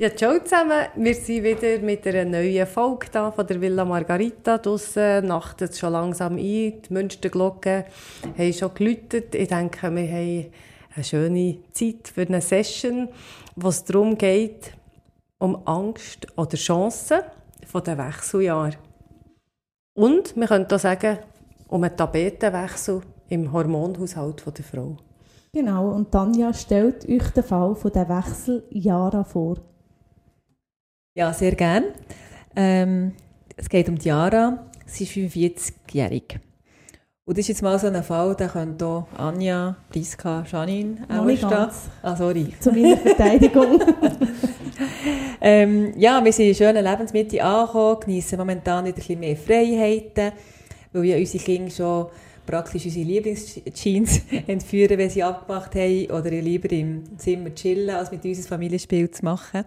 Ja, ciao zusammen. Wir sind wieder mit einer neuen Folge da von der Villa Margarita. Draussen nachtet es schon langsam ein. Die Münsterglocken haben schon geläutet. Ich denke, wir haben eine schöne Zeit für eine Session, wo es darum geht, um Angst oder Chancen von den Wechseljahren. Und wir können auch sagen, um einen Tapetenwechsel im Hormonhaushalt der Frau. Genau, und Tanja stellt euch den Fall von den Wechseljahren vor. Ja, sehr gern. Ähm, es geht um Diara. Sie ist 45-jährig. Und das ist jetzt mal so ein Fall, da können hier Anja, Priska, Janine auch stehen. Ah, sorry. Zu meiner Verteidigung. Ähm, ja, wir sind in schöner Lebensmitte angekommen, genießen momentan wieder ein bisschen mehr Freiheiten, weil ja unsere Kinder schon praktisch unsere Lieblingsjeans entführen, wenn sie abgemacht haben, oder lieber im Zimmer chillen, als mit uns ein Familienspiel zu machen.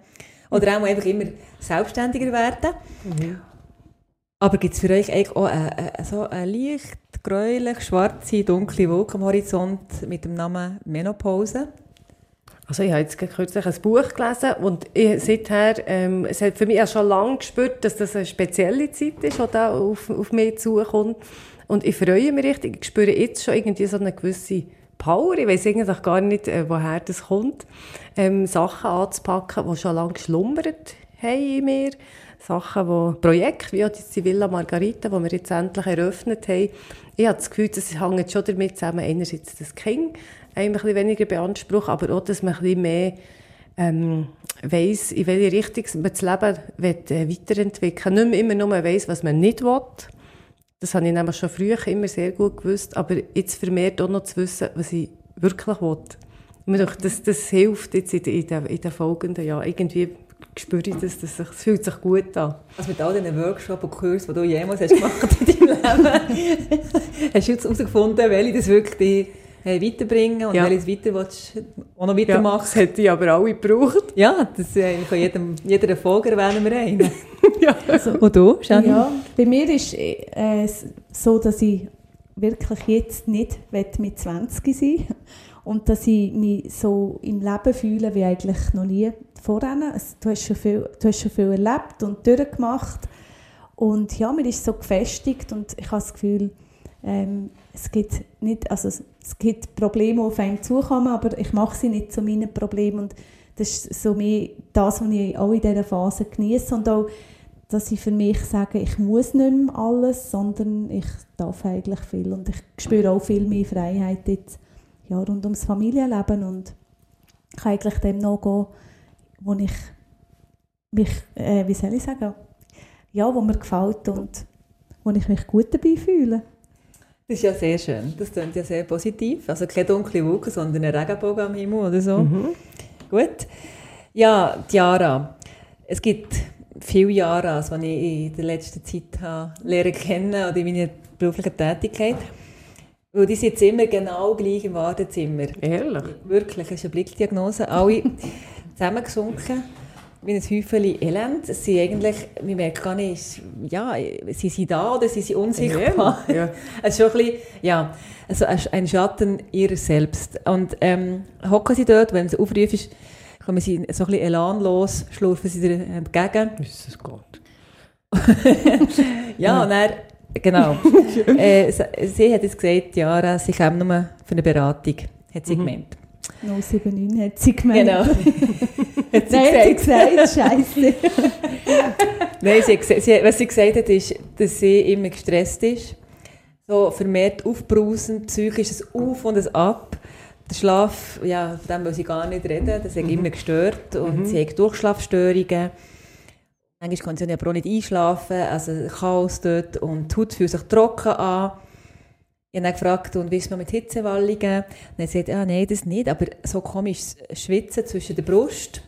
Oder auch einfach immer selbstständiger werden. Aber gibt es für euch eigentlich auch eine, eine, so eine leicht gräulich, schwarze, dunkle Wolke am Horizont mit dem Namen Menopause? Also ich habe jetzt kürzlich ein Buch gelesen und ich, seither, ähm, es hat für mich auch schon lange gespürt, dass das eine spezielle Zeit ist, die da auf, auf mich zukommt. Und ich freue mich richtig, ich spüre jetzt schon irgendwie so eine gewisse Power, ich weiß eigentlich gar nicht, äh, woher das kommt, ähm, Sachen anzupacken, die schon lange geschlummert haben in mir. Sachen, wo Projekte, wie auch die Villa Margarita, die wir jetzt endlich eröffnet haben. Ich habe das Gefühl, das hängt schon damit zusammen, einerseits das Kind ein bisschen weniger beansprucht, aber auch, dass man ein bisschen mehr ähm, weiss, in welche Richtung man das Leben will, äh, weiterentwickeln will. Nicht mehr immer nur weiss, was man nicht will. Das habe ich nämlich schon früher immer sehr gut gewusst, aber jetzt vermehrt auch noch zu wissen, was ich wirklich will. Und mir denkt, das, das hilft jetzt in in den, in den folgenden Jahren. Irgendwie spüre ich das, das, das fühlt sich gut an. Also mit all diesen Workshops und Kursen, die du jemals hast gemacht in deinem Leben, hast du jetzt herausgefunden, welche das wirklich äh, weiterbringen und Ja. welches weiter willst, du auch noch Ja, weitermachen. das hätte ich aber alle gebraucht. Ja, das äh, von jedem, jeder Folge erwähnen wir einen. ja. Und du, Janine? ja, bei mir ist äh, es so, dass ich wirklich jetzt nicht will mit 20 sein und dass ich mich so im Leben fühle wie eigentlich noch nie vorher. Es- Du hast schon viel, du hast schon viel erlebt und durchgemacht und ja, mir ist so gefestigt und ich habe das Gefühl, ähm, es gibt nicht, also es, es gibt Probleme, die auf einen zukommen, aber ich mache sie nicht zu meinen Problemen und das ist so mehr das, was ich auch in dieser Phase genieße und auch dass ich für mich sage, ich muss nicht mehr alles, sondern ich darf eigentlich viel und ich spüre auch viel mehr Freiheit jetzt ja, rund ums Familienleben und kann eigentlich dem nachgehen, wo ich mich, äh, wie soll ich sagen, ja, wo mir gefällt und wo ich mich gut dabei fühle. Das ist ja sehr schön. Das klingt ja sehr positiv. Also keine dunkle Wolke, sondern ein Regenbogen am Himmel oder so. Gut. Ja, Tiara. Es gibt viele Jahre, die ich in der letzten Zeit habe lernen kennen oder in meiner beruflichen Tätigkeit. Und die sind jetzt immer genau gleich im Wartezimmer. Ehrlich? Wirklich, das ist eine Blickdiagnose. Alle zusammengesunken, wie ein Häufchen Elend. Es sind eigentlich, man merkt gar nicht, ja, sie sind da oder sie sind unsichtbar. Ja. Es ist schon ein bisschen, ja, also ein- Schatten ihrer selbst. Und ähm, hocken sie dort, wenn es Aufruf ist, kommen sie so ein bisschen elanlos, schlurfen sie dir entgegen. Jesus Gott. Ja, und dann, genau. äh, sie, sie hat jetzt gesagt, Jara, sie käme nur für eine Beratung, hat sie gemeint. 079 hat sie gemeint. Genau. hat sie Nein, hat sie gesagt. gesagt, scheisse. Nein, sie, hat gese- sie, was sie gesagt hat, ist, dass sie immer gestresst ist. So vermehrt aufbrausend, psychisches Auf und ein Ab. Der Schlaf, ja, von dem will sie gar nicht reden, das hat immer gestört. Und sie hat Durchschlafstörungen. Manchmal kann sie aber auch nicht einschlafen, also Chaos dort. Und die Haut fühlt sich trocken an. Ich habe dann gefragt, und wie ist noch mit Hitzewallungen? Und sie gesagt, ah, nein, das nicht, aber so komisch Schwitzen zwischen der Brust.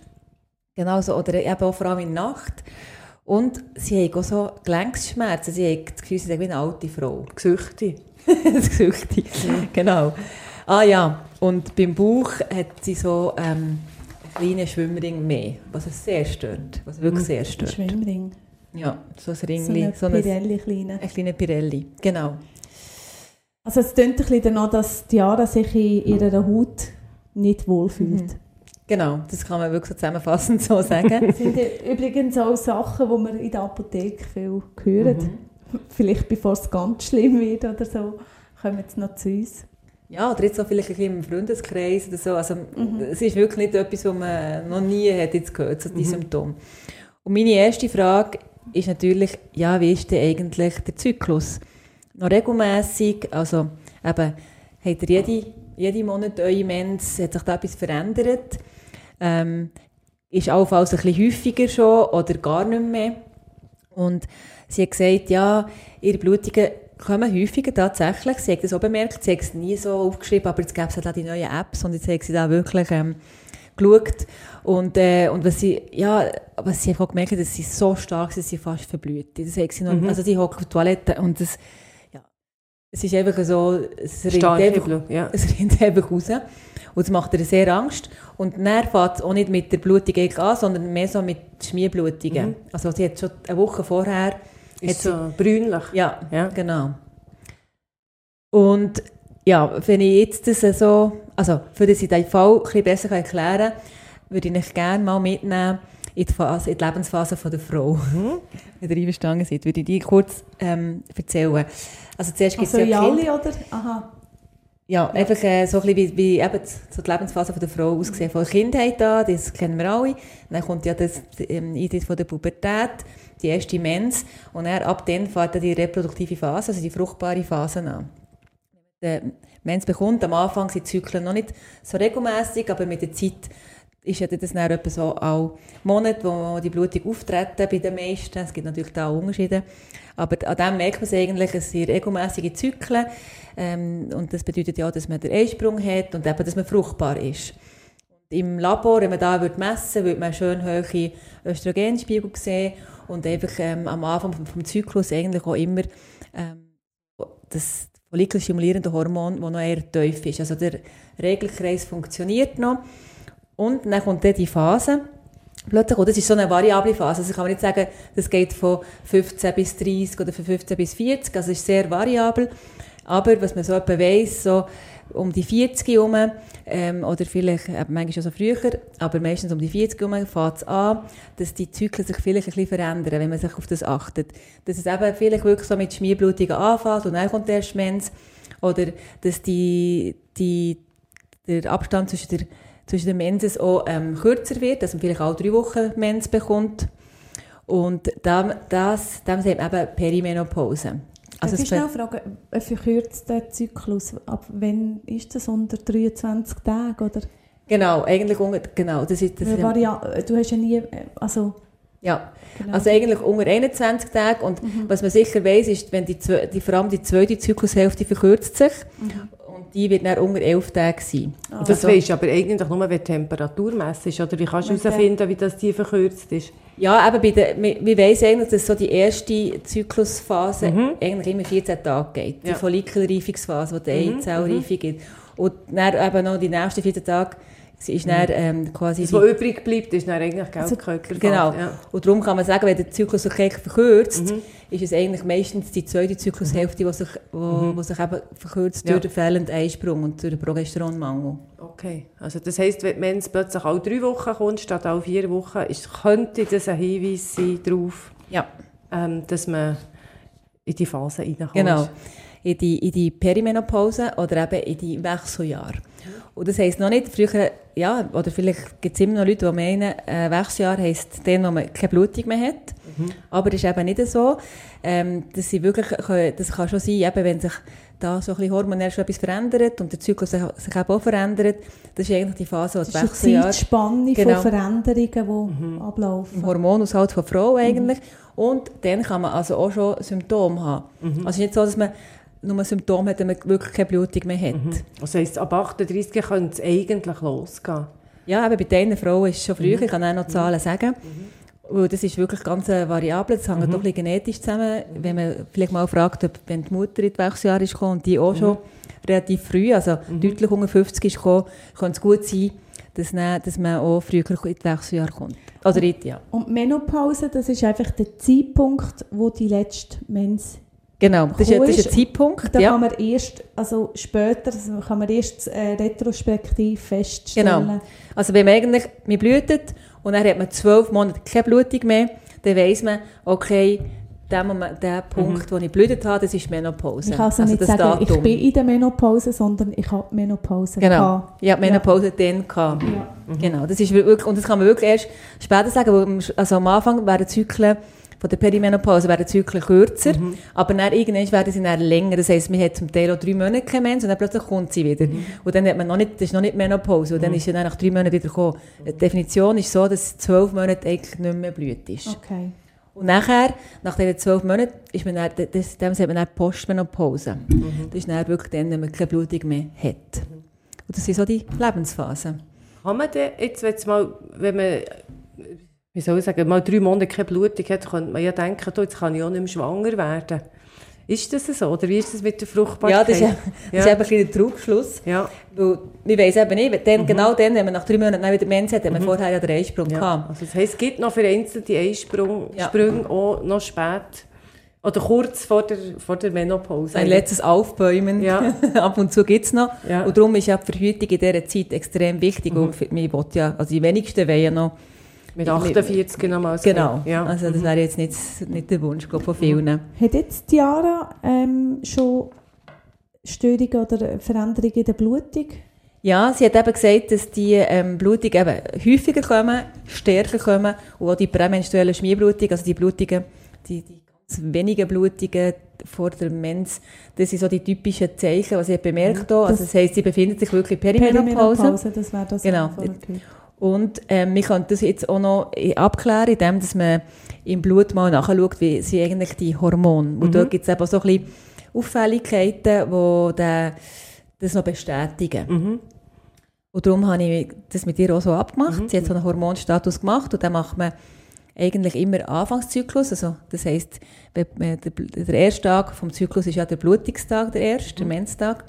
Genau so, oder eben auch vor allem in der Nacht. Und sie hat auch so Gelenksschmerzen. Sie hat das Gefühl, sie ist wie eine alte Frau. Gesüchte. das Gesüchte. Genau. Ah ja, und beim Bauch hat sie so ähm, einen kleinen Schwimmring mehr, was es sehr stört. Was wirklich sehr Ein stört. Schwimmring. Ja, so ein So Ringli. eine So ein, Pirelli kleine. ein kleiner Pirelli. Genau. Also es klingt ein bisschen danach, dass Diara sich in ihrer Haut nicht wohlfühlt. Genau, das kann man wirklich zusammenfassend so sagen. Das sind übrigens auch Sachen, die man in der Apotheke viel hören. Vielleicht bevor es ganz schlimm wird oder so, kommen sie noch zu uns. Ja, oder jetzt auch vielleicht ein bisschen im Freundeskreis oder so. Also, Es ist wirklich nicht etwas, was man noch nie hat jetzt gehört, so die Symptome. Und meine erste Frage ist natürlich, ja, wie ist denn eigentlich der Zyklus? Noch regelmässig, also eben, habt ihr jede, jeden Monat eure Mens, hat sich da etwas verändert? Ähm, ist allenfalls ein bisschen häufiger schon oder gar nicht mehr? Und sie hat gesagt, ja, ihre Blutungen kommen häufiger tatsächlich. Sie hat das auch bemerkt, sie hat es nie so aufgeschrieben, aber jetzt gäbe es halt auch die neuen Apps und jetzt hat sie da wirklich ähm, geschaut. Und, äh, und was sie, ja, was sie einfach gemerkt hat, dass sie so stark ist, dass sie fast verblüht. Das hat sie noch, Mhm. Also sie hockt auf der Toilette und das, es ist einfach so, es rinnt einfach, ja. es rennt einfach raus. Und das macht ihr sehr Angst. Und dann fängt es auch nicht mit der Blutung an, sondern mehr so mit Schmierblutungen. Mhm. Also sie hat schon eine Woche vorher... Ist sie, so brünlich. ja, Ja. genau. Und ja, wenn ich jetzt das so... Also, für dass ich den Fall ein bisschen besser erklären kann, würde ich euch gerne mal mitnehmen in die, Phase, in die Lebensphase von der Frau. Wenn ihr einverstanden seid, würde ich die kurz ähm, erzählen. Also zuerst gibt es Also ja in Kinder. oder? Aha. Ja, einfach äh, so ein bisschen wie, wie eben so die Lebensphase von der Frau ausgesehen. Von der Kindheit an, das kennen wir alle. Dann kommt ja das ähm, Eintritt von der Pubertät, die erste Mens. Und dann, ab dann fährt dann die reproduktive Phase, also die fruchtbare Phase an. Der Mens bekommt, am Anfang sind die Zyklen noch nicht so regelmäßig, aber mit der Zeit ist ja das dann etwa so auch Monate, wo die Blutung auftreten bei den meisten. Es gibt natürlich da auch Unterschiede. Aber an dem merkt man es eigentlich, es sind regelmäßige Zyklen. Ähm, und das bedeutet ja, dass man den Eisprung hat und eben, dass man fruchtbar ist. Und Im Labor, wenn man da würde messen würde, man schön hohe Östrogenspiegel sehen und einfach ähm, am Anfang vom, vom Zyklus eigentlich auch immer ähm, das follikelstimulierende Hormon, das noch eher tief ist. Also der Regelkreis funktioniert noch. Und dann kommt dann die Phase. Plötzlich, und das ist so eine variable Phase. Also ich kann nicht sagen, das geht von 15 bis 30 oder von 15 bis 40. Also ist sehr variabel. Aber was man so etwa weiss, so um die 40 herum, ähm, oder vielleicht äh, manchmal schon so früher, aber meistens um die 40 herum fängt es an, dass die Zyklen sich vielleicht ein bisschen verändern, wenn man sich auf das achtet. Dass es eben vielleicht wirklich so mit Schmierblutungen anfängt und dann kommt der Mens. Oder dass die, die, der Abstand zwischen der zwischen den Menses auch ähm, kürzer wird, dass man vielleicht auch drei Wochen Mens bekommt. Und dem, das, dem sagt man eben Perimenopause. Also ich schnell fragen, ein verkürzter Zyklus, ab wann ist das unter 23 Tagen? Oder? genau, eigentlich unter, genau, das ist das. Varia du hast ja nie, also, Ja, genau. also eigentlich unter 21 Tage. Und was man sicher weiß, ist, wenn die, die, vor allem die zweite Zyklushälfte verkürzt sich. Und die wird dann unter 11 Tage sein. Und das weisst du aber eigentlich nur, wenn Temperatur messest, oder wie kannst du herausfinden, wie das die verkürzt ist? Ja, eben bei der, wir, wir weiss eigentlich, dass so die erste Zyklusphase eigentlich immer 14 Tage geht. Die Ja. Follikelreifungsphase, wo die Eizellreifung gibt. Und dann eben noch die nächsten 14 Tage ist dann ähm, quasi Das, die, was übrig bleibt, ist dann eigentlich Also, Geldkörper. Genau. Ja. Und darum kann man sagen, wenn der Zyklus sich verkürzt, ist es eigentlich meistens die zweite Zyklushälfte, die sich, wo, wo sich eben verkürzt Ja. durch den fehlenden Eisprung und durch den Progesteronmangel. Okay, also das heisst, wenn wenn es plötzlich alle drei Wochen kommt, statt alle vier Wochen, ist, könnte das ein Hinweis sein darauf, Ja. ähm, dass man in die Phase reinkommt. Genau. In die, in die Perimenopause oder eben in die Wechseljahre. Und das heisst noch nicht, früher, ja, oder vielleicht gibt es immer noch Leute, die meinen, äh, Wechseljahr heisst dann, wo man keine Blutung mehr hat. Aber das ist eben nicht so. Ähm, dass sie wirklich, können- das kann schon sein, eben, wenn sich da so ein bisschen hormonell schon etwas verändert und der Zyklus sich, sich eben auch verändert, das ist eigentlich die Phase, wo das das ist Wechseljahre Zeitspanne Genau. von Veränderungen, die im ablaufen. Hormonhaushalt von Frau eigentlich. Und dann kann man also auch schon Symptome haben. Also es ist nicht so, dass man nur Symptome hat, wenn man wirklich keine Blutung mehr hat. Das heisst, ab 38 könnte es eigentlich losgehen. Ja, aber bei diesen Frauen ist es schon früher, ich kann auch noch Zahlen sagen. Weil das ist wirklich ganz variabel, das hängt Mhm. doch ein bisschen genetisch zusammen. Wenn man vielleicht mal fragt, ob wenn die Mutter in die Wechseljahre ist gekommen und die auch schon relativ früh, also deutlich unter 50 ist gekommen, könnte es gut sein, dass, dann, dass man auch früher in die Wechseljahre kommt. Oder in, ja. Und Menopause, das ist einfach der Zeitpunkt, wo die letzte Mens Genau, das ist, das ist ein Zeitpunkt. Da ja. kann man erst, also später, also kann man erst äh, retrospektiv feststellen. Genau. Also wenn man eigentlich, man blutet und dann hat man zwölf Monate keine Blutung mehr, dann weiss man, okay, der, Moment, der Punkt, wo ich blutet habe, das ist Menopause. Ich kann also, nicht das sagen, ich bin in der Menopause, sondern ich habe Menopause Genau. gehabt. Ich habe Menopause dann gehabt. Ja. Genau. Das ist wirklich, und das kann man wirklich erst später sagen, weil am- also am Anfang werden Zyklen von der Perimenopause werden die Zyklen kürzer, aber dann irgendwann werden sie dann länger. Das heisst, man hat zum Teil auch drei Monate keine Mens und dann plötzlich kommt sie wieder. Und dann hat man noch nicht, das ist noch nicht Menopause und dann ist sie dann nach drei Monaten wieder gekommen. Die Definition ist so, dass zwölf Monate eigentlich nicht mehr Blut ist. Okay. Und nachher, nach diesen zwölf Monaten, ist man dann, das, dem sagt man dann Postmenopause. Das ist dann wirklich dann, wenn man keine Blutung mehr hat. Und das sind so die Lebensphasen. Kann man denn jetzt, wenn, mal, wenn man, wie soll ich sagen, mal drei Monate keine Blutung hat, könnte man ja denken, du, jetzt kann ich auch nicht mehr schwanger werden. Ist das so? Oder wie ist das mit der Fruchtbarkeit? Ja, das ist, ja, das ist eben ein kleiner Trugschluss. Ja, Weil wir weiss eben nicht, wenn dann, genau dann, wenn man nach drei Monaten wieder Mens hat, hat man vorher ja den Eisprung ja. gehabt. Also das heisst, es gibt noch vereinzelte Einsprung- Ja. Sprünge auch noch spät oder kurz vor der, vor der Menopause. Ein letztes Aufbäumen. Ja. Ab und zu gibt es noch. Ja. Und darum ist ja die Verhütung in dieser Zeit extrem wichtig. Und für- will ja, also die wenigsten wollen ja noch. Mit 48 nochmal. Genau. Ja. Also das wäre jetzt nicht, nicht der Wunsch glaub, von vielen. Hat jetzt Diara ähm, schon Störungen oder Veränderungen in der Blutung? Ja, sie hat eben gesagt, dass die ähm, Blutung eben häufiger kommen, stärker kommen und auch die prämenstruelle Schmierblutung, also die Blutungen, die, die ganz wenigen Blutungen vor der Mens, das sind so die typischen Zeichen, was sie bemerkt hat. Also das heisst, sie befindet sich wirklich in Perimenopause. Perimenopause, das wäre das. Genau. Und ähm, wir können das jetzt auch noch abklären, indem dass man im Blut mal nachschaut, wie sind eigentlich die Hormone. Und dort gibt es eben so ein bisschen Auffälligkeiten, die den, das noch bestätigen. Und darum habe ich das mit ihr auch so abgemacht. Sie hat so einen Hormonstatus gemacht und dann macht man eigentlich immer Anfangszyklus. Also, das heisst, man- der, der erste Tag vom Zyklus ist ja der Blutungstag, der erste, der Menstag.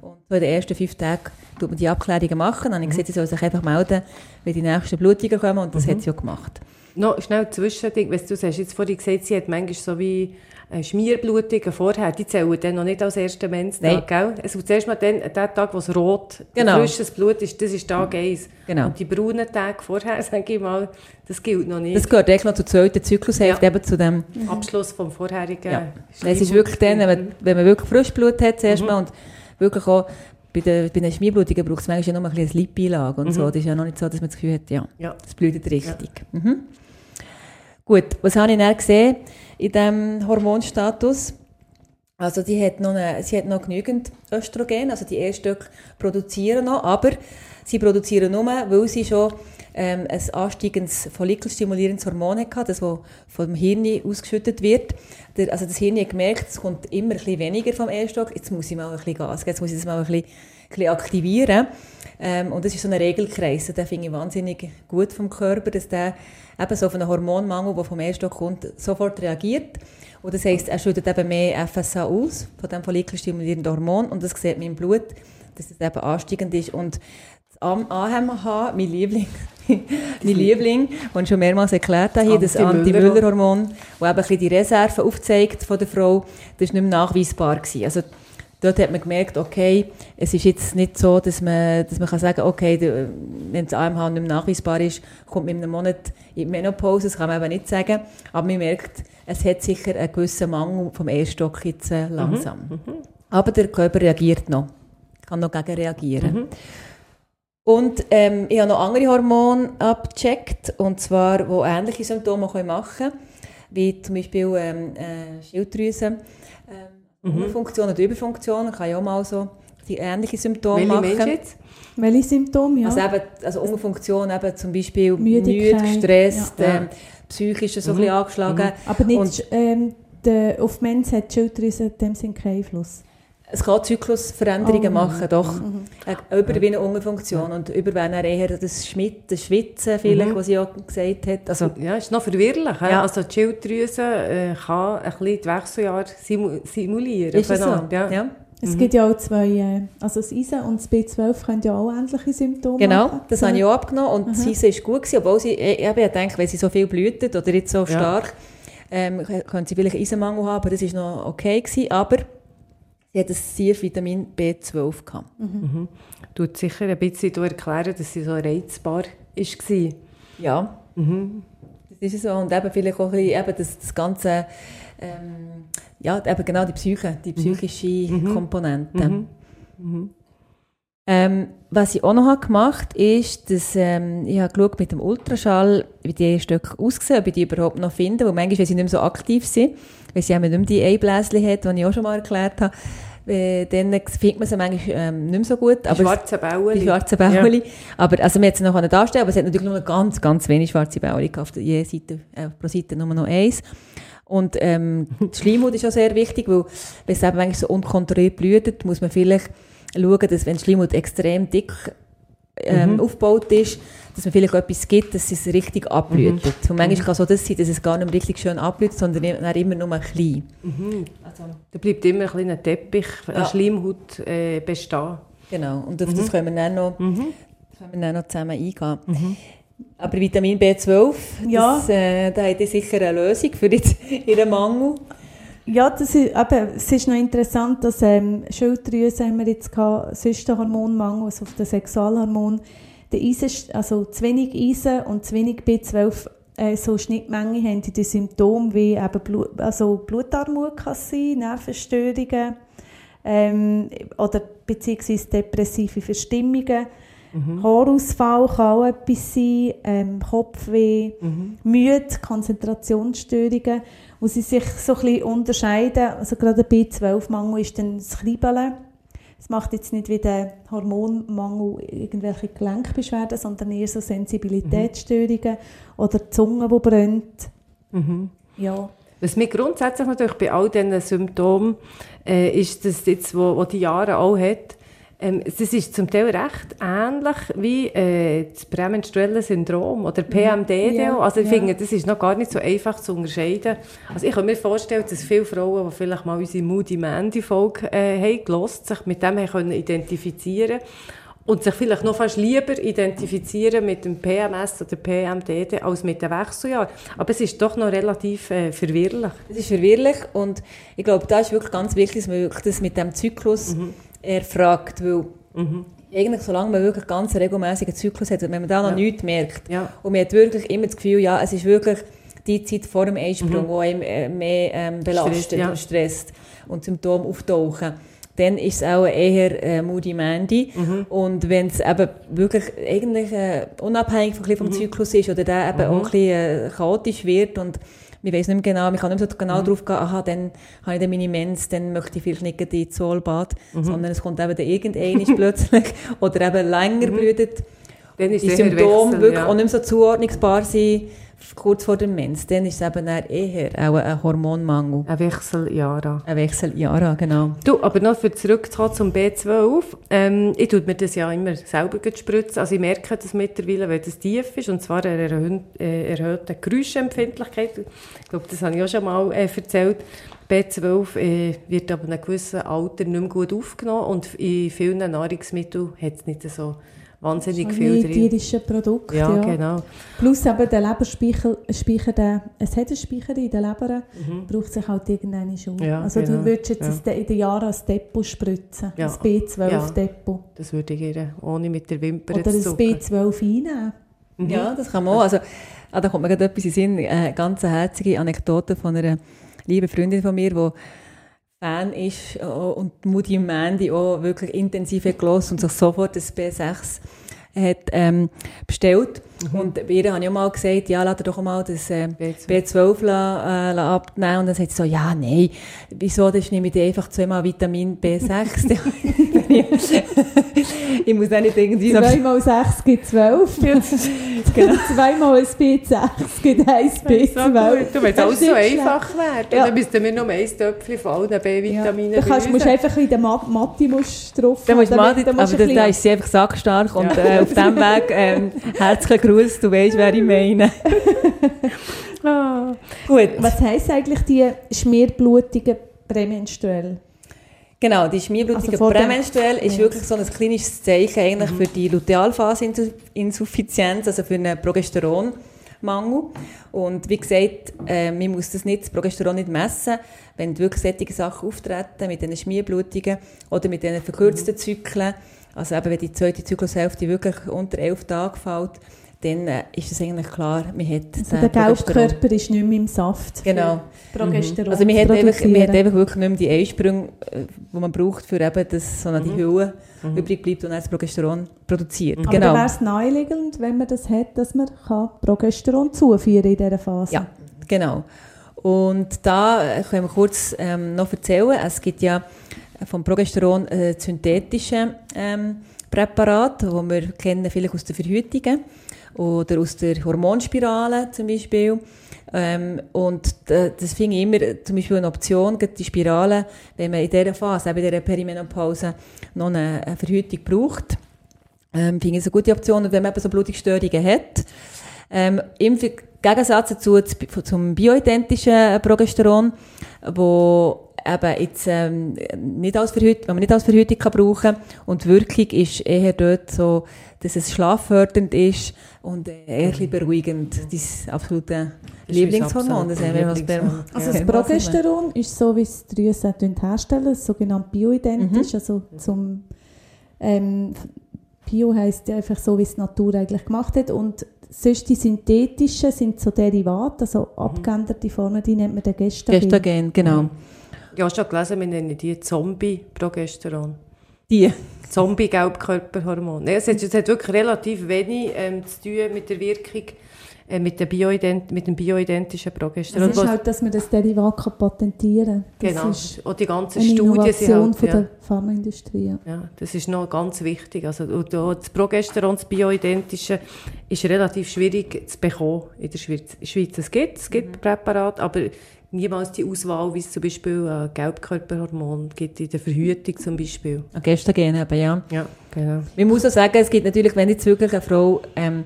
Und so in den ersten fünf Tagen tut man die Abklärungen machen. Dann habe ich gesagt, sie soll sich einfach melden, wenn die nächsten Blutungen kommen. Und das hat sie auch gemacht. Noch schnell Zwischending. Weißt du, du hast jetzt vorhin gesagt, sie hat manchmal so wie äh, Schmierblutungen vorher. Die zählen dann noch nicht als ersten Menstag, gell? Es ist zuerst mal den, der Tag, wo es rot, Genau. frisches Blut ist, das ist Tag 1. Genau. Und die braunen Tage vorher, sage ich mal, das gilt noch nicht. Das gehört eigentlich noch zur zweiten Zyklushälfte, Ja. eben zu dem Abschluss vom vorherigen Ja. Es ist wirklich dann, wenn man, wenn man wirklich Frischblut hat zuerst mal und wirklich auch bei den, bei den Schmierblutungen braucht es manchmal nur ein bisschen Lipbeilage und so. Das ist ja noch nicht so, dass man das Gefühl hat, ja, Ja. das blutet richtig. Mhm. Gut, was habe ich dann gesehen in diesem Hormonstatus? Also die hat noch eine, sie hat noch genügend Östrogen, also die Erstöcke produzieren noch, aber sie produzieren nur, weil sie schon ähm, ein ansteigendes follikelstimulierendes Hormon hatte, das vom Hirn ausgeschüttet wird. Der, also das Hirn hat gemerkt, es kommt immer ein bisschen weniger vom Ersstock, jetzt muss ich mal ein bisschen Gas geben, jetzt muss ich das mal ein bisschen, ein bisschen aktivieren. Ähm, und das ist so ein Regelkreis, und den finde ich wahnsinnig gut vom Körper, dass der eben so auf einen Hormonmangel, der vom Ersstock kommt, sofort reagiert. Und das heisst, er schüttet eben mehr FSH aus, von dem follikelstimulierenden Hormon, und das sieht man im Blut, dass das eben ansteigend ist. Und das Am- AMH, mein Liebling, mein Liebling, ich schon mehrmals erklärt habe, hier, das Anti-Müller- Anti-Müller-Hormon, das eben ein bisschen die Reserven aufzeigt von der Frau, das war nicht mehr nachweisbar. Gewesen. Also, dort hat man gemerkt, okay, es ist jetzt nicht so, dass man, dass man kann sagen okay, wenn das AMH nicht mehr nachweisbar ist, kommt man in einem Monat in die Menopause, das kann man eben nicht sagen, aber man merkt, es hat sicher einen gewissen Mangel vom Eierstock jetzt äh, langsam. Aber der Körper reagiert noch, kann noch gegen reagieren. Und ähm, ich habe noch andere Hormone abgecheckt, und zwar, die ähnliche Symptome machen können, wie zum Beispiel ähm, äh, Schilddrüse, ähm, Unterfunktion oder Überfunktion, kann ja auch mal so die ähnliche Symptome Welche machen. Mensch jetzt? Welche Symptome? Ja. Also, eben, also Unterfunktion, eben zum Beispiel Müdigkeit, müde, gestresst, ja. ähm, psychisch so ein bisschen angeschlagen. Aber nicht, Und- ähm, der, auf Mens hat die Schilddrüse in dem Sinn keinen Einfluss. Es kann Zyklusveränderungen Oh, machen, doch. Mhm. Eine Über- wie eine Unterfunktion. Und über wäre dann eher das, Schmidt, das Schwitzen, vielleicht, was sie auch gesagt hat. Also, Ja, ist noch verwirrlich. Ja. Also die Schilddrüse äh, kann ein bisschen die Wechseljahre simu simulieren. ist es so? Ja. Ja. Es gibt ja auch zwei, äh, also das Eisen und das B12 können ja auch ähnliche Symptome Genau, machen. das habe ich auch abgenommen und Mhm. sie ist gut gewesen, obwohl sie, ich, ich gedacht, wenn sie so viel blutet oder jetzt so Ja. stark, ähm, können sie vielleicht Eisenmangel haben, aber das war noch okay gewesen, aber sie hat ein sehr Vitamin B12 gehabt. Tut sicher ein bisschen du erklären, dass sie so reizbar war. Ja, Mhm. das ist so und eben vielleicht auch ein bisschen, eben das, das ganze, ähm, ja, eben genau die Psyche, die psychische Komponente. Ähm, was ich auch noch habe gemacht habe, ist, dass ähm, ich habe geschaut mit dem Ultraschall, wie die Stücke aussehen, ob ich die überhaupt noch finde, weil manchmal, wenn sie nicht mehr so aktiv sind, weil sie eben nicht mehr die Einbläschen hat, die ich auch schon mal erklärt habe, äh, dann findet man sie manchmal ähm, nicht mehr so gut. Die Aber schwarzen Bäuerchen. die schwarzen Bäuerchen. Aber, also, man hat sie noch darstellen, aber es hat natürlich nur ganz, ganz wenig schwarze gehabt. Auf je Seite, äh, pro Seite nur noch eins. Und, ähm, die Schleimhaut ist auch sehr wichtig, weil, wenn es eben manchmal so unkontrolliert blutet, muss man vielleicht schauen, dass, wenn die Schleimhaut extrem dick, ähm, aufgebaut ist, dass man vielleicht etwas gibt, dass es richtig abblutet. Und manchmal kann es auch das sein, dass es gar nicht richtig schön abblutet, sondern immer nur klein. Also, Da bleibt immer ein kleiner Teppich, eine Ja. Schleimhaut äh, bestehen. Genau, und auf das können wir dann noch, können wir dann noch zusammen eingehen. Aber Vitamin B12, Ja. das, äh, da hat ihr sicher eine Lösung für ihren Mangel. Ja, das ist, eben, es ist noch interessant, dass ähm, Schilddrüse haben wir jetzt gehabt, sonst der Hormonmangel, also auf den Sexualhormon, der Eisen, also zu wenig Eisen und zu wenig B12 äh, so Schnittmenge haben die, die Symptome wie eben Blut, also Blutarmut kann sein, Nervenstörungen ähm, oder beziehungsweise depressive Verstimmungen. Haarausfall kann auch etwas sein, ähm, Kopfweh, Müde, Konzentrationsstörungen, wo sie sich so ein bisschen unterscheiden. Also gerade der B12-Mangel ist dann das Kribbeln. Es macht jetzt nicht wie der Hormonmangel irgendwelche Gelenkbeschwerden, sondern eher so Sensibilitätsstörungen oder die Zunge, die brennt. Ja. Was mir grundsätzlich natürlich bei all diesen Symptomen äh, ist, dass jetzt, wo, wo die Jahre auch hat, ähm, das ist zum Teil recht ähnlich wie äh, das prämenstruelle Syndrom oder PMDD. Ja, also ich ja. finde, das ist noch gar nicht so einfach zu unterscheiden. Also ich kann mir vorstellen, dass viele Frauen, die vielleicht mal unsere Moody Mandy Folge äh, haben gelost, sich mit dem haben können identifizieren und sich vielleicht noch fast lieber identifizieren mit dem PMS oder PMDD als mit dem Wechseljahr. Aber es ist doch noch relativ äh, verwirrlich. Das ist verwirrlich und ich glaube, da ist wirklich ganz wichtig, dass man wirklich das mit dem Zyklus erfragt, weil eigentlich, solange man wirklich ganz regelmäßigen Zyklus hat, wenn man da noch Ja. nichts merkt Ja. und man hat wirklich immer das Gefühl, ja, es ist wirklich die Zeit vor dem Einsprung, wo einem äh, mehr ähm, belastet Stresst, ja. und stresst und Symptome auftauchen. Dann ist es auch eher äh, Moody Mandy. Und wenn es eben wirklich eigentlich äh, unabhängig von, vom Zyklus ist oder der eben auch ein bisschen äh, chaotisch wird und man weiß nicht mehr genau, man kann nicht mehr so genau drauf gehen, aha, dann habe ich dann meine Mens, dann möchte ich vielleicht nicht gleich ins Zollbad, sondern es kommt eben dann irgendeines plötzlich oder eben länger blutet Dann ist die Symptome wirklich ja. auch nicht mehr so zuordnungsbar sind, kurz vor dem Mens, dann ist es eben eher auch ein Hormonmangel. Ein Wechseljahre. Ein Wechsel, ja, genau. Du, aber noch für zurückzukommen zum B12. Ähm, ich tue mir das ja immer selber spritzen. Also ich merke das mittlerweile, wenn das tief ist, und zwar eine erhöhte, äh, erhöhte Geräuschempfindlichkeit. Ich glaube, das habe ich auch schon mal äh, erzählt. B12 äh, wird aber in einem gewissen Alter nicht mehr gut aufgenommen und in vielen Nahrungsmitteln hat es nicht so wahnsinnig viel drin. tierische Produkte. Ja, Ja, genau. Plus eben der Leberspeicher, Speicher, der, es hat einen Speicher in der Leber, braucht sich halt irgendeine schon. Mhm. Ja, also genau. du würdest jetzt Ja. in den Jahren als Depot spritzen, Ja. das B12-Depot. Das würde ich ihr ohne mit der Wimper Oder zucken. B12 einnehmen. Ja, das kann man auch. Also, ah, da kommt mir gerade etwas in den Sinn. Eine ganz herzige Anekdote von einer lieben Freundin von mir, die Fan ist äh, und Moody Mandy auch wirklich intensiv gehört und sich sofort das B6 hat ähm, bestellt. Und bei ihr habe ich auch mal gesagt, ja, lass doch mal das äh, B12. B12 la, äh, la abnehmen. Und dann sagt sie so, ja, nein, wieso, das nehme ich dir einfach zweimal Vitamin B6. ich muss auch nicht irgendwie... 2 mal 6 gibt 12. genau. 2 mal ein B6 gibt 1 B12. Du, wenn es alles so einfach wäre, Ja. dann müssten wir noch ein Töpfchen von allen Ja. B-Vitaminen Da kannst, musst einfach in der Ma- Mathe musst drauf Da musst du mal, da aber musst du da, ein da ist sie einfach sackstark und äh, auf diesem Weg ähm, herzlichen Gruß, du weißt, wer ich meine. Ah. Gut, Was heisst eigentlich die Schmierblutungen prämenstruell? Genau, die Schmierblutung Also prämenstruell ist Ja. wirklich so ein klinisches Zeichen eigentlich für die Lutealphase-Insuffizienz, also für einen Progesteronmangel. Und wie gesagt, äh, man muss das, nicht, das Progesteron nicht messen, wenn wirklich solche Sachen auftreten, mit diesen Schmierblutungen oder mit diesen verkürzten Zyklen, also eben wenn die zweite Zyklushälfte wirklich unter elf Tage fällt, dann äh, ist es eigentlich klar, man hat Also den der Progesteron. Gelbkörper ist nicht mehr im Saft. Genau. Progesteron Also man hat, einfach, man hat einfach wirklich nicht mehr die Einsprünge, äh, die man braucht, für eben, dass so eine die Hülle übrig bleibt und dann das Progesteron produziert. Aber Genau. wäre es naheliegend, wenn man das hat, dass man kann Progesteron zuführen in dieser Phase? Ja, genau. Und da äh, können wir kurz ähm, noch erzählen, es gibt ja vom Progesteron äh, synthetische ähm, Präparate, die wir kennen vielleicht aus der Verhütung oder aus der Hormonspirale zum Beispiel. Ähm, und das finde ich immer zum Beispiel eine Option, die Spirale, wenn man in dieser Phase, eben in dieser Perimenopause, noch eine, eine Verhütung braucht. Ähm, finde ich eine gute Option. Wenn man eben so Blutungsstörungen hat, ähm, im Gegensatz dazu zum bioidentischen Progesteron, wo eben jetzt ähm, nicht als Verhütung, wenn man nicht als Verhütung kann brauchen und die Wirkung ist eher dort so, dass es schlaffördernd ist und eher ein beruhigend. Dein absolute Lieblingshormon, das Sperma. Also das Progesteron ist so, wie es die Drüsen herstellen, das sogenannte bioidentisch, also zum ähm, Bio heisst ja einfach so, wie es die Natur eigentlich gemacht hat und sonst die synthetischen sind so Derivate, also abgeänderte Formen, die nennt man der Gestagen. Gestagen, genau. Ja, hast du schon gelesen, wir nennen die Zombie-Progesteron. Die. Zombie-Gelbkörperhormon. Es, hat, es hat wirklich relativ wenig ähm, zu tun mit der Wirkung äh, mit, Bioident mit dem bioidentischen Progesteron. Es ist halt, dass man das Derivat patentieren kann. Das genau. ist Und die ganzen eine Studien sind halt, von ja. der Pharmaindustrie. ja. Ja, das ist noch ganz wichtig. Also, das Progesteron, das bioidentische, ist relativ schwierig zu bekommen in der Schweiz. In der Schweiz es gibt es gibt Präparate, aber niemals die Auswahl, wie es zum Beispiel äh, Gelbkörperhormon gibt in der Verhütung zum Beispiel. An Gestagen eben, ja. Ja, genau. Man muss auch sagen, es gibt natürlich, wenn jetzt wirklich eine Frau ähm,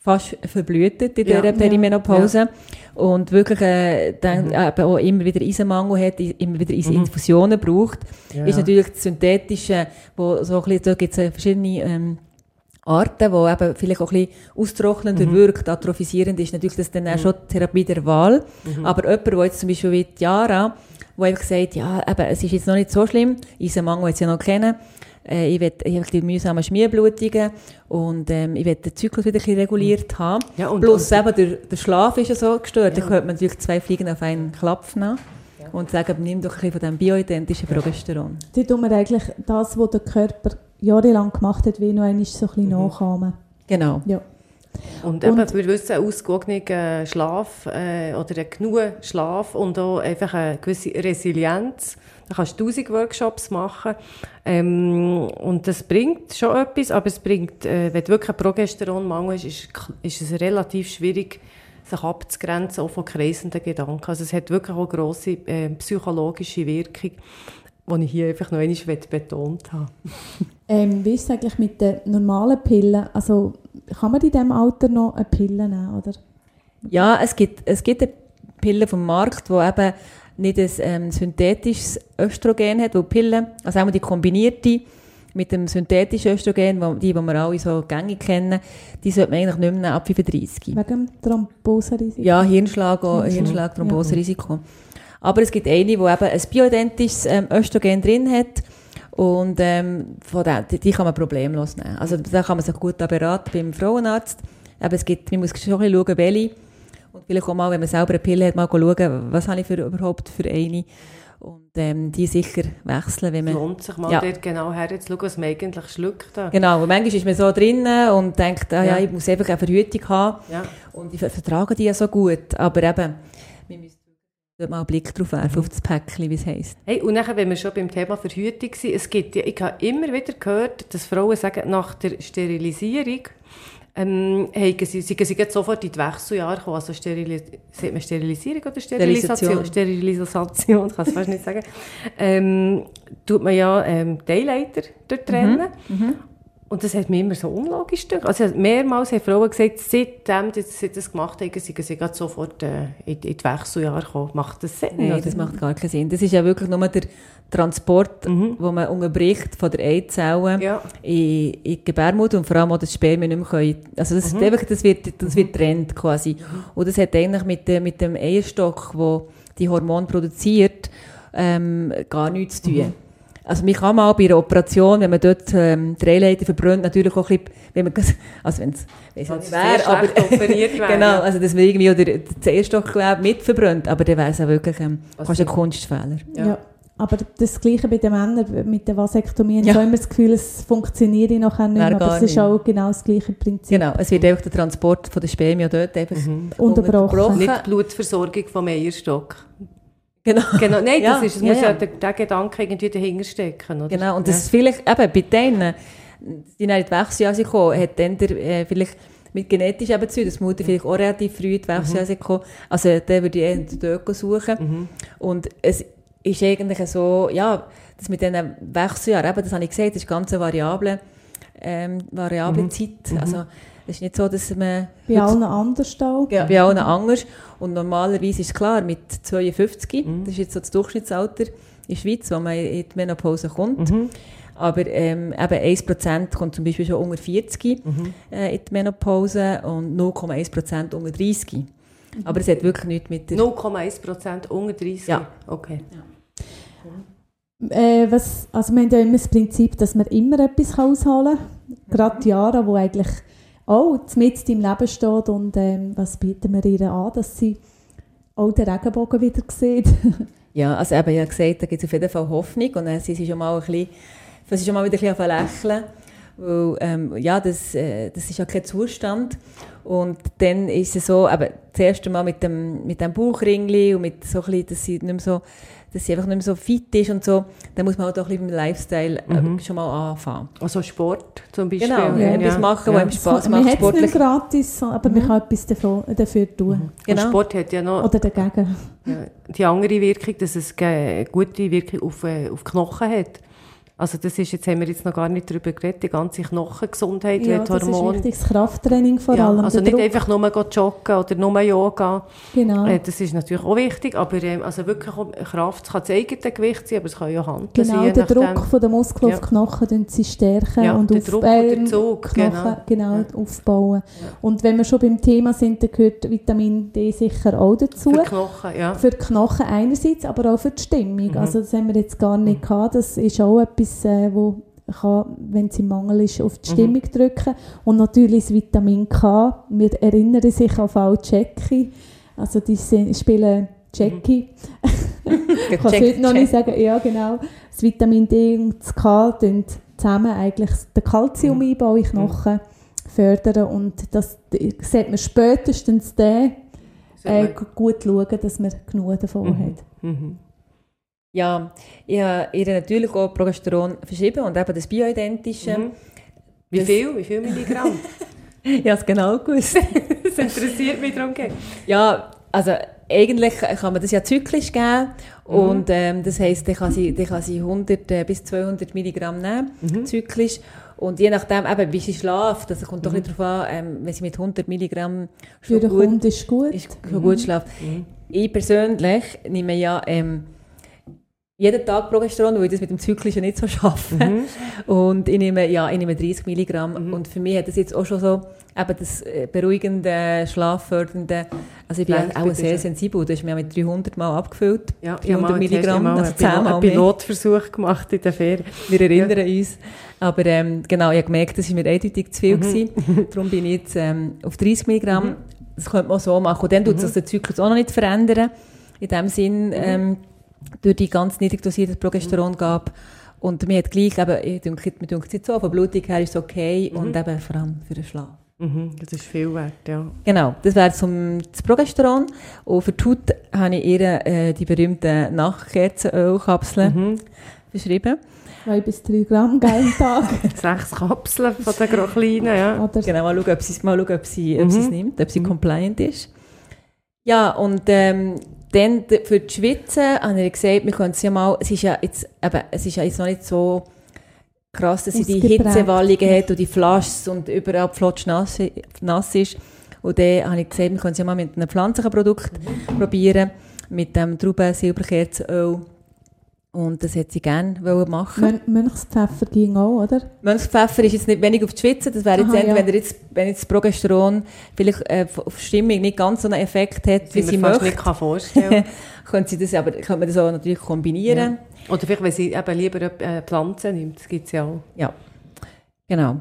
fast verblühtet in Ja. dieser Perimenopause und wirklich äh, dann eben auch immer wieder Eisenmangel hat, immer wieder Eisen- Infusionen braucht, Ja, ist ja. natürlich das Synthetische, wo so ein bisschen, da gibt es verschiedene ähm, Arten, wo eben vielleicht auch ein bisschen austrocknender wirkt, atrophisierend ist, natürlich das dann auch schon die Therapie der Wahl. Aber jemand, der jetzt zum Beispiel wie die Jara, wo einfach sagt, ja, eben, es ist jetzt noch nicht so schlimm, Eisenmangel jetzt ja noch kennen, äh, ich will ich will die mühsamen Schmierblutungen und ähm, ich will den Zyklus wieder ein bisschen reguliert haben. Ja, und- Plus und- eben der, der Schlaf ist ja so gestört, da könnte man natürlich zwei Fliegen auf einen Klapf nehmen und sagen, nimm doch ein bisschen von diesem bioidentischen Progesteron. Da tun wir eigentlich das, was der Körper jahrelang gemacht hat, wie noch einmal so ein bisschen Mhm. nachahmen. Genau. Ja. Und, Und- eben, wir wissen, ausgewogenen Schlaf äh, oder genug Schlaf und auch einfach eine gewisse Resilienz. Da kannst du tausend Workshops machen. Ähm, und das bringt schon etwas, aber es bringt, äh, wenn du wirklich einen Progesteronmangel hast, ist, ist es relativ schwierig, sich abzugrenzen, auch von kreisenden Gedanken. Also es hat wirklich auch grosse äh, psychologische Wirkung, die ich hier einfach noch einmal betont habe. Ähm, wie ist es eigentlich mit den normalen Pillen? Also kann man in diesem Alter noch eine Pille nehmen, oder? Ja, es gibt, es gibt eine Pille vom Markt, die eben nicht ein ähm, synthetisches Östrogen hat, wo Pillen, also auch die kombinierte mit dem synthetischen Östrogen, die, die wir alle so gängig kennen, die sollte man eigentlich nicht mehr nehmen, ab 35. Wegen dem Thromboserisiko? Ja, Hirnschlag, auch, Hirnschlag, Thromboserisiko. Aber es gibt eine, die eben ein bioidentisches ähm, Östrogen drin hat und ähm, von der, die, die kann man problemlos nehmen. Also da kann man sich gut beraten beim Frauenarzt. Aber es gibt, man muss schon ein bisschen schauen, welche. Und vielleicht auch mal, wenn man selber eine Pille hat, mal schauen, was habe ich für, überhaupt für eine. Und ähm, die sicher wechseln, wenn Es man... lohnt sich mal Ja. dort genau herzuschauen, was man eigentlich schluckt. Da. Genau, und manchmal ist man so drinnen und denkt, ah, ja. Ja. ich muss einfach eine Verhütung haben. Ja. Und ich ver- vertrage die ja so gut. Aber eben, wir müssen mal einen Blick drauf werfen, auf das Päckchen, wie es heisst. Hey, und nachher, wenn wir schon beim Thema Verhütung sind, es gibt ich habe immer wieder gehört, dass Frauen sagen, nach der Sterilisierung, ähm, haben sie, sie, sie sofort in die Wechseljahre gekommen. Also Sterili man Sterilisierung oder Sterilisation? Sterilisation, kann es fast nicht sagen. Ähm, tut man ja ähm, Daylighter dort trennen. Mhm. Mhm. Und das hat mir immer so unlogisch gedacht. Also mehrmals haben Frauen gesagt, seitdem sie das gemacht haben, sind sie sofort äh, in, in die Wechseljahre gekommen. Macht das Sinn? Nein, das macht gar keinen Sinn. Das ist ja wirklich nur der Transport, mhm. wo man unterbricht von der Eizelle ja. in, in die Gebärmutter und vor allem auch das Spermien nicht mehr können. Also das, mhm. einfach, das wird, das wird trennt quasi. Und das hat eigentlich mit, mit dem Eierstock, wo die Hormone produziert, ähm, gar nichts zu tun. Mhm. Also man kann mal bei einer Operation, wenn man dort ähm, die Drehleiter verbrennt, natürlich auch ein bisschen, wenn man, also wenn es nicht wäre, aber operiert wäre, genau, also dass man irgendwie oder das Eierstockgewebe mit verbrennt, aber dann wäre es auch wirklich ähm, fast ein Kunstfehler. Ja. ja. Aber das Gleiche bei den Männern, mit der Vasektomie, ja. ich habe immer das Gefühl, es funktioniert nachher nicht mehr, aber es ist auch genau das gleiche Prinzip. Genau, es wird einfach der Transport von der Spermien dort einfach mhm. unterbrochen. Nicht die Blutversorgung vom Eierstock. Genau. genau. Nein, das ist, es ja, muss ja, der, der Gedanke irgendwie dahinter stecken. Oder? Genau, und das ist vielleicht, eben bei denen, die nach die Wechseljahre kommen, hat dann der, äh, vielleicht mit genetisch eben zu, dass die Mutter vielleicht auch relativ früh in die Wechseljahre mhm. kommt. Also, dann würde ich eher den Döko suchen. Mhm. Und es ist eigentlich so, ja, das mit diesen Wechseljahren, eben, das habe ich gesagt, das ist ganz eine variable, ähm, variable mhm. Zeit. Mhm. Also, es ist nicht so, dass man... Bei allen anders auch. Ja, bei allen anders. Und normalerweise ist es klar, mit 52, mhm. das ist jetzt so das Durchschnittsalter in der Schweiz, wo man in die Menopause kommt. Mhm. Aber ähm, eben 1% kommt zum Beispiel schon unter 40 mhm. äh, in die Menopause und 0,1% unter 30. Mhm. Aber es hat wirklich nichts mit der... 0,1% unter 30? Ja. Okay. Ja. Äh, was, also wir haben ja immer das Prinzip, dass man immer etwas ausholen kann. Gerade die Jahre, wo eigentlich auch mit im Leben steht und ähm, was bieten wir ihr an, dass sie auch den Regenbogen wieder sieht. ja, also eben, habe gesagt, da gibt es auf jeden Fall Hoffnung und äh, sie ist schon mal ein bisschen, sie schon mal wieder ein bisschen Lächeln, weil ähm, ja, das, äh, das ist ja kein Zustand und dann ist es so, aber das erste Mal mit dem, mit dem Bauchringli und mit so ein bisschen, dass sie nicht mehr so dass sie einfach nicht mehr so fit ist und so, dann muss man halt auch ein bisschen mit dem Lifestyle äh, mhm. schon mal anfangen. Also Sport zum Beispiel. Genau, ja, etwas machen, ja. was einem Spass macht. Man hat es nicht gratis, aber mhm. man kann etwas dafür, dafür tun. Mhm. Genau. Und Sport hat ja noch... Oder dagegen. Ja, die andere Wirkung, dass es eine gute Wirkung auf, äh, auf Knochen hat. Also das ist, jetzt haben wir jetzt noch gar nicht darüber geredet, die ganze Knochengesundheit, ja, das Hormone. ist wichtig, das Krafttraining vor ja, allem. Also nicht Druck. einfach nur joggen oder nur Yoga. Genau. Äh, das ist natürlich auch wichtig, aber ähm, also wirklich Kraft, es kann das eigene Gewicht sein, aber es kann ja Handeln genau, sein. Genau, der Druck von der Muskel ja. auf die Knochen den sie stärken ja, und der auf, Druck äh, der Zug, Knochen genau, genau aufbauen. Und wenn wir schon beim Thema sind, dann gehört Vitamin D sicher auch dazu. Für die Knochen, ja. Für die Knochen einerseits, aber auch für die Stimmung. Mhm. Also das haben wir jetzt gar nicht mhm. gehabt. Das ist auch etwas, äh, wo kann, wenn es im Mangel ist, auf die mhm. Stimmung mhm. drücken. Und natürlich das Vitamin K. Wir erinnern sich an Frau Jackie. Also die spielen Jackie. Mhm. ich kann es heute noch nicht sagen. Ja, genau. Das Vitamin D und das K zusammen eigentlich den Kalziumainbau in Knochen fördern. Und das sieht man spätestens dann äh, gut schauen, dass man genug davon mhm. hat. Ja, ich habe ihr natürlich auch Progesteron verschrieben und eben das bioidentische. Mhm. Wie das viel? Wie viel Milligramm? ich habe es genau gewusst. das interessiert mich darum. Ja, also eigentlich kann man das ja zyklisch geben mhm. und ähm, das heisst, dann kann sie, dann kann sie 100 äh, bis 200 Milligramm nehmen, mhm. zyklisch. Und je nachdem, eben, wie sie schlaft, das kommt doch mhm. nicht darauf an, ähm, wenn sie mit 100 Milligramm schon Für gut, Hund ist gut, ist, mhm. gut schlaft. Mhm. Ich persönlich nehme ja ähm, jeden Tag Progesteron, weil ich das mit dem Zyklischen nicht so schaffe. Mhm. Und ich nehme, ja, ich nehme 30 Milligramm. Mhm. Und für mich hat das jetzt auch schon so eben das äh, beruhigende, schlaffördernde, also ich bin ja, auch sehr sensibel. Du hast mir mit 300 Mal abgefüllt. Ja, 300 Milligramm, also 10 Mal einen Pilotversuch gemacht in der Ferien. Wir erinnern ja. uns. Aber ähm, genau, ich habe gemerkt, das war mir eindeutig zu viel. Mhm. Darum bin ich jetzt ähm, auf 30 Milligramm. Mhm. Das könnte man so machen. Und dann tut sich mhm. der Zyklus auch noch nicht verändern. In dem Sinn, mhm. ähm, durch die ganz niedrig dosierte Progesterongabe. Und mir hat gleich, eben, ich denke, mir denke jetzt so, von Blutung her ist es okay mhm. und eben vor allem für den Schlaf. Mhm, das ist viel wert, ja. Genau, das wäre zum das Progesteron. Und für die Haut habe ich ihr äh, die berühmten Nachtkerzenölkapseln Mhm. beschrieben. Zwei bis drei Gramm gell, am Tag. Sechs Kapseln von den gro- kleinen, ja. Oder Genau, mal schauen, ob sie, mal schauen, ob sie, ob Mhm. sie es nimmt, ob sie Mhm. compliant ist. Ja, und ähm, dann für die Schwitze habe ich gesagt, wir können es ja mal, es ist ja jetzt, eben, es ist ja jetzt noch nicht so krass, dass sie die. Hitzewallungen hat und die Flasche und überall Flotsch nass, nass ist. Und dann habe ich gesagt, wir können es ja mal mit einem pflanzlichen Produkt probieren, mit dem Trauben-Silberkerzenöl. Und das hätte sie gerne wollen machen Mön Mönchspfeffer ging auch, oder? Mönchspfeffer ist jetzt nicht wenig auf die Schwitze. Das wäre jetzt, Aha, eher, ja. wenn, er jetzt, wenn jetzt das Progesteron vielleicht äh, auf die Stimmung nicht ganz so einen Effekt hat, wie Wie sie möchte, nicht kann vorstellen könnte sie das, aber könnte man das auch natürlich kombinieren. Oder vielleicht, wenn sie eben lieber äh, Pflanzen nimmt, das gibt es ja auch. Ja, genau.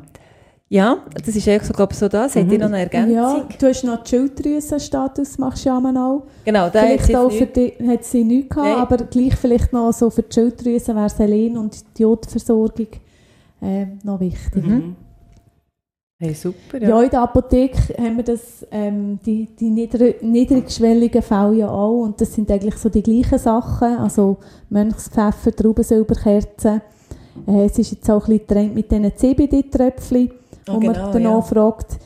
Ja, das ist eigentlich so, glaube ich, so das. Habt ihr noch eine Ergänzung? Ja, du hast noch die Schilddrüsenstatus, machst du ja auch. Genau, da hat Vielleicht auch für die, hat sie nichts gehabt, Nein. aber gleich vielleicht noch so für die Schilddrüse wäre Selen und die Jodversorgung äh, noch wichtig. Mhm. Hey, super, Ja. ja. in der Apotheke haben wir das, ähm, die, die niedrig, niedrigschwelligen Fälle ja auch und das sind eigentlich so die gleichen Sachen, also Mönchspfeffer, Traubensilberkerzen. Äh, es ist jetzt auch ein bisschen Trend mit diesen CBD-Tröpfchen, Ah, wo genau, man danach ja. fragt.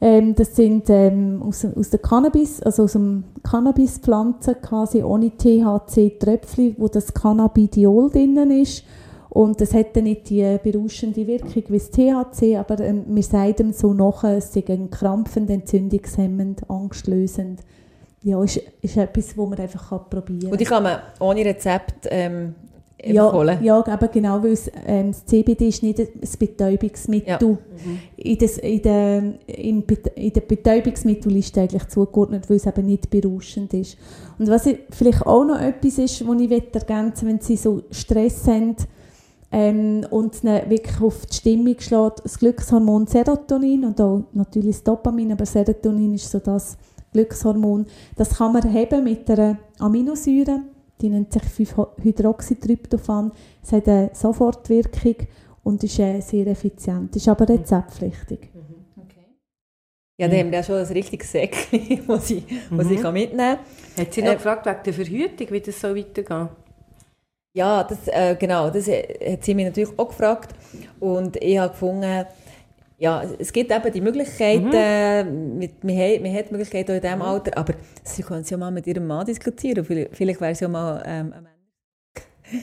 Ähm, das sind ähm, aus, aus der Cannabis, also aus dem Cannabispflanzen quasi ohne THC-Tröpfchen, wo das Cannabidiol drinnen ist. Und das dann nicht die berauschende Wirkung wie das THC, aber ähm, wir sagen dem so nachher, es sei ein krampfend, entzündungshemmend, angstlösend. Ja, ist, ist etwas, wo man einfach probieren kann. Und die kann man ohne Rezept ähm, Ja, empfehlen. ja, aber genau, weil es, ähm, das CBD ist nicht ein Betäubungsmittel. In, das, in, der, im, Bet- in der Betäubungsmittelliste eigentlich zugeordnet, weil es eben nicht berauschend ist. Und was ich, vielleicht auch noch etwas ist, was ich möchte ergänzen wenn Sie so Stress haben ähm, und wirklich auf die Stimmung schlägt, das Glückshormon Serotonin und auch natürlich das Dopamin, aber Serotonin ist so das Glückshormon, das kann man haben mit einer Aminosäure, die nennt sich 5-Hydroxytryptophan. Es hat eine Sofortwirkung und ist äh, sehr effizient, ist aber rezeptpflichtig. Ja, da haben wir ja schon ein richtiges Säckchen, das das sie Mhm. kann mitnehmen kann. Hat sie noch Äh, gefragt wegen der Verhütung, wie das so weitergeht? Ja, das, äh, genau, das äh, hat sie mich natürlich auch gefragt. Und ich habe gefunden, ja, es gibt eben die Möglichkeiten, äh, mit, man, hat, man hat die Möglichkeit auch in diesem Alter, aber sie können es ja mal mit ihrem Mann diskutieren. Vielleicht, vielleicht wäre es ja mal ähm, ein Mann.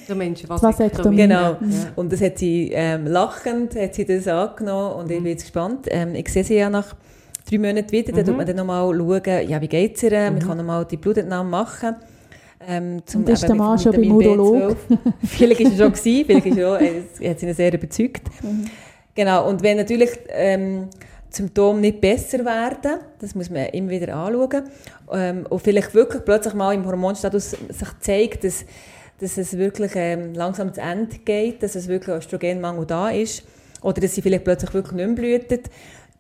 So Menschen, was Vasektomie. Genau. Ja. Und das hat sie ähm, lachend hat sie das angenommen und ich bin jetzt gespannt. Ähm, ich sehe sie ja nach drei Monaten wieder, da Mhm. tut man dann nochmal schauen, ja, wie geht es ihr, man kann nochmal die Blutentnahme machen. Ähm, zum, Und ist der Mann schon beim Urolog? B12. vielleicht ist er schon gewesen, vielleicht ist er auch, äh, hat sie ihn sehr überzeugt. Mhm. Genau, und wenn natürlich ähm, die Symptome nicht besser werden, das muss man immer wieder anschauen, ähm, und vielleicht wirklich plötzlich mal im Hormonstatus sich zeigt, dass, dass es wirklich ähm, langsam zu Ende geht, dass es wirklich Östrogenmangel da ist, oder dass sie vielleicht plötzlich wirklich nicht mehr blühtet,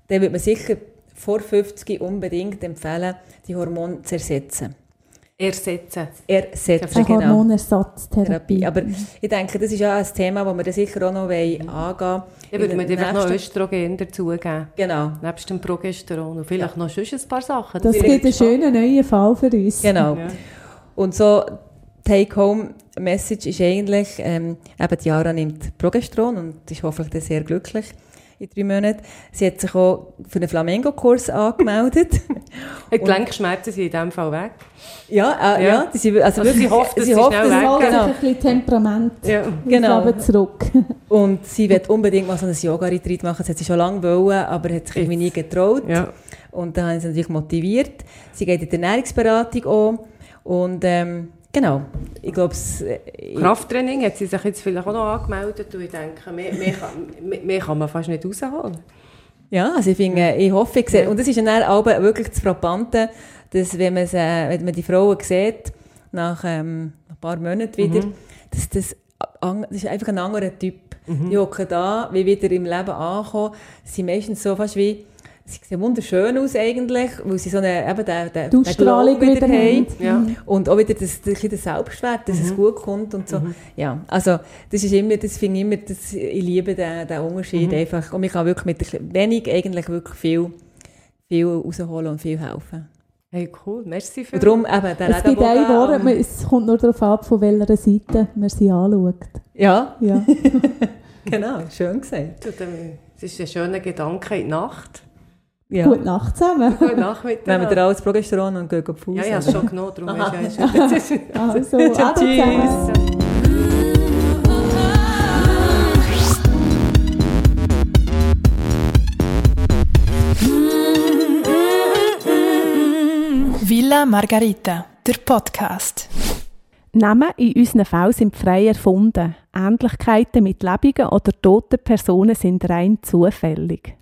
dann würde man sicher vor 50 unbedingt empfehlen, die Hormone zu ersetzen. Ersetzen. Ersetzen, genau. Hormonersatztherapie. Therapie. Aber ich denke, das ist ja ein Thema, das wir dann sicher auch noch wollen angehen Dann würde man einfach noch Östrogen dazugeben. Genau, Nebst dem Progesteron. Und vielleicht noch sonst ein paar Sachen. das bin gibt einen schönen neuen Fall für uns. genau. Ja. Und so Take-Home-Message ist eigentlich, ähm, eben die Jara nimmt Progesteron und ist hoffentlich sehr glücklich in drei Monaten. Sie hat sich auch für einen Flamengo-Kurs angemeldet. Die Gelenkschmerzen sind in diesem Fall weg. ja, äh, ja. Ja. die sind, also, Also wirklich, sie hofft, dass sie hofft, schnell dass- weg- genau. ein bisschen Temperament Ja. Genau. genau. zurück. Und sie wird unbedingt mal so ein Yoga-Retreat machen. Das hat sie schon lange wollen, aber hat sich irgendwie nie getraut. Ja. Und da haben sie natürlich motiviert. Sie geht in die Ernährungsberatung an. Und ähm, genau, ich glaube, es... äh, Krafttraining hat sie sich jetzt vielleicht auch noch angemeldet. Und ich denke, mehr, mehr, kann, mehr, mehr kann man fast nicht rausholen. Ja, also ich finde, ich hoffe, ich sehe, und das ist dann auch wirklich das Frappante, dass wenn man, sie, wenn man die Frauen sieht, nach ähm, ein paar Monaten wieder, dass das, das ist einfach ein anderer Typ. Die hocken da, wie wieder im Leben ankommen, sie sind meistens so fast wie sie sehen wunderschön aus eigentlich, weil sie so eine, eben den, den, Ausstrahlung Glow wieder haben. haben. Ja. Und auch wieder das, das, das Selbstwert, dass es gut kommt und so. Ja, also das ist immer, das finde ich immer, das, ich liebe den, den Unterschied einfach. Und man kann wirklich mit ein- wenig eigentlich wirklich viel, viel rausholen und viel helfen. Hey, cool. Merci für Und darum eben der Es gibt ein Wort, es kommt nur darauf ab, von welcher Seite man sie anschaut. Ja, Ja. genau, schön gesagt. Es ist ein schöner Gedanke in die Nacht. Ja. Gute Nacht zusammen. Gute Nacht mit Nehmen wir alles Progesteron und gehen auf Fuß. Ja, habe es schon genommen, darum ist ja Also, ade zusammen. Villa Margarita, der Podcast. Namen in unseren Fällen sind frei erfunden. Ähnlichkeiten mit lebenden oder toten Personen sind rein zufällig.